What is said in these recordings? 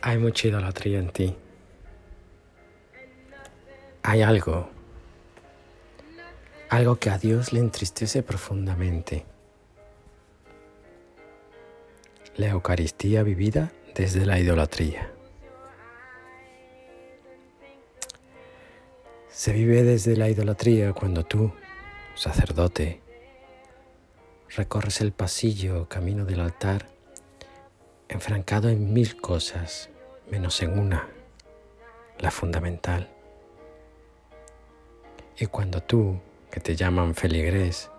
Hay mucha idolatría en ti. Hay algo, algo que a Dios le entristece profundamente. La Eucaristía vivida desde la idolatría. Se vive desde la idolatría cuando tú, sacerdote, recorres el pasillo camino del altar enfrancado en mil cosas, menos en una, la fundamental. Y cuando tú, que te llaman feligrés,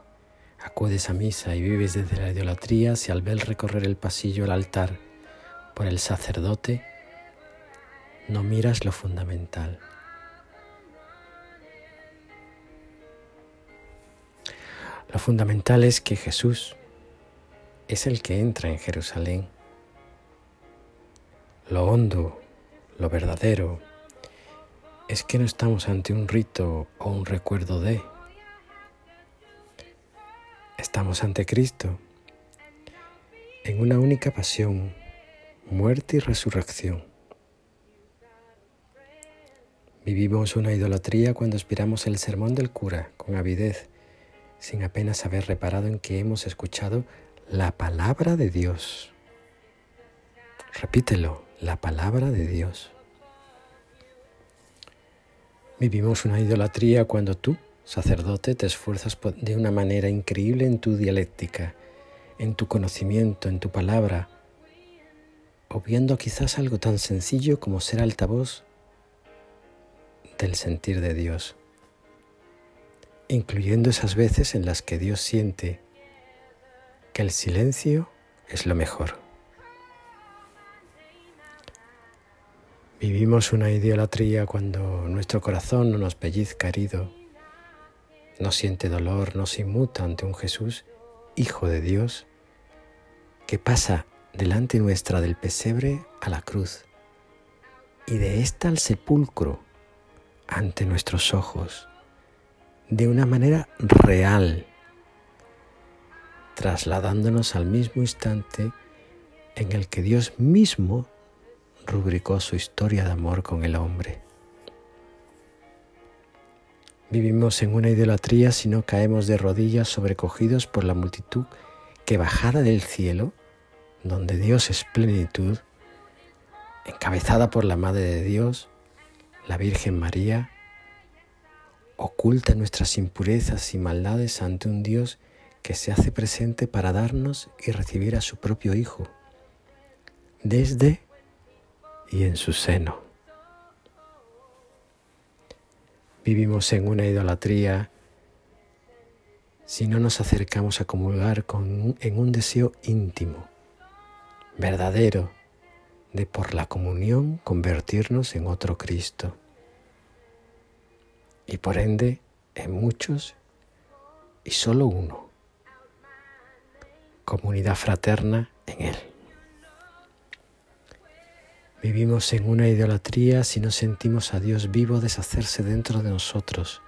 acudes a misa y vives desde la idolatría, si al ver recorrer el pasillo al altar por el sacerdote, no miras lo fundamental. Lo fundamental es que Jesús es el que entra en Jerusalén lo hondo, lo verdadero, es que no estamos ante un rito o un recuerdo de. Estamos ante Cristo, en una única pasión, muerte y resurrección. Vivimos una idolatría cuando aspiramos el sermón del cura con avidez, sin apenas haber reparado en que hemos escuchado la palabra de Dios. Repítelo, la palabra de Dios. Vivimos una idolatría cuando tú, sacerdote, te esfuerzas de una manera increíble en tu dialéctica, en tu conocimiento, en tu palabra, obviando quizás algo tan sencillo como ser altavoz del sentir de Dios, incluyendo esas veces en las que Dios siente que el silencio es lo mejor. Vivimos una idolatría cuando nuestro corazón no nos pellizca herido, no siente dolor, no se inmuta ante un Jesús, Hijo de Dios, que pasa delante nuestra del pesebre a la cruz y de ésta al sepulcro ante nuestros ojos, de una manera real, trasladándonos al mismo instante en el que Dios mismo rubricó su historia de amor con el hombre. Vivimos en una idolatría si no caemos de rodillas sobrecogidos por la multitud que bajada del cielo, donde Dios es plenitud, encabezada por la Madre de Dios, la Virgen María, oculta nuestras impurezas y maldades ante un Dios que se hace presente para darnos y recibir a su propio Hijo, desde y en su seno. Vivimos en una idolatría si no nos acercamos a comulgar con, en un deseo íntimo, verdadero, de por la comunión convertirnos en otro Cristo y por ende en muchos y solo uno, comunidad fraterna en Él. Vivimos en una idolatría si no sentimos a Dios vivo deshacerse dentro de nosotros,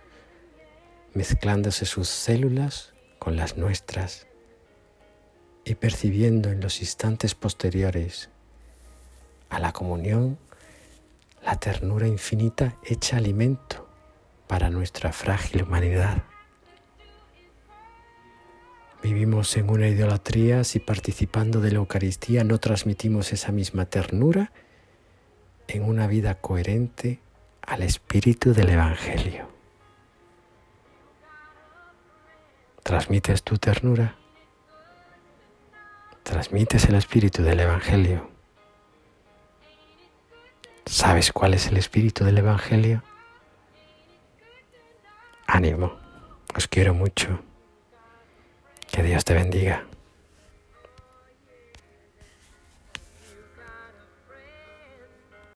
mezclándose sus células con las nuestras y percibiendo en los instantes posteriores a la comunión la ternura infinita hecha alimento para nuestra frágil humanidad. Vivimos en una idolatría si participando de la Eucaristía no transmitimos esa misma ternura en una vida coherente al espíritu del Evangelio. ¿Transmites tu ternura? ¿Transmites el espíritu del Evangelio? ¿Sabes cuál es el espíritu del Evangelio? Ánimo, os quiero mucho. Que Dios te bendiga.